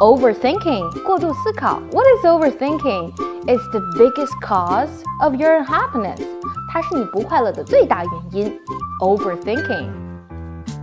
Overthinking 过度思考。What is overthinking? It's the biggest cause of your unhappiness. 它是你不快乐的最大原因。Overthinking。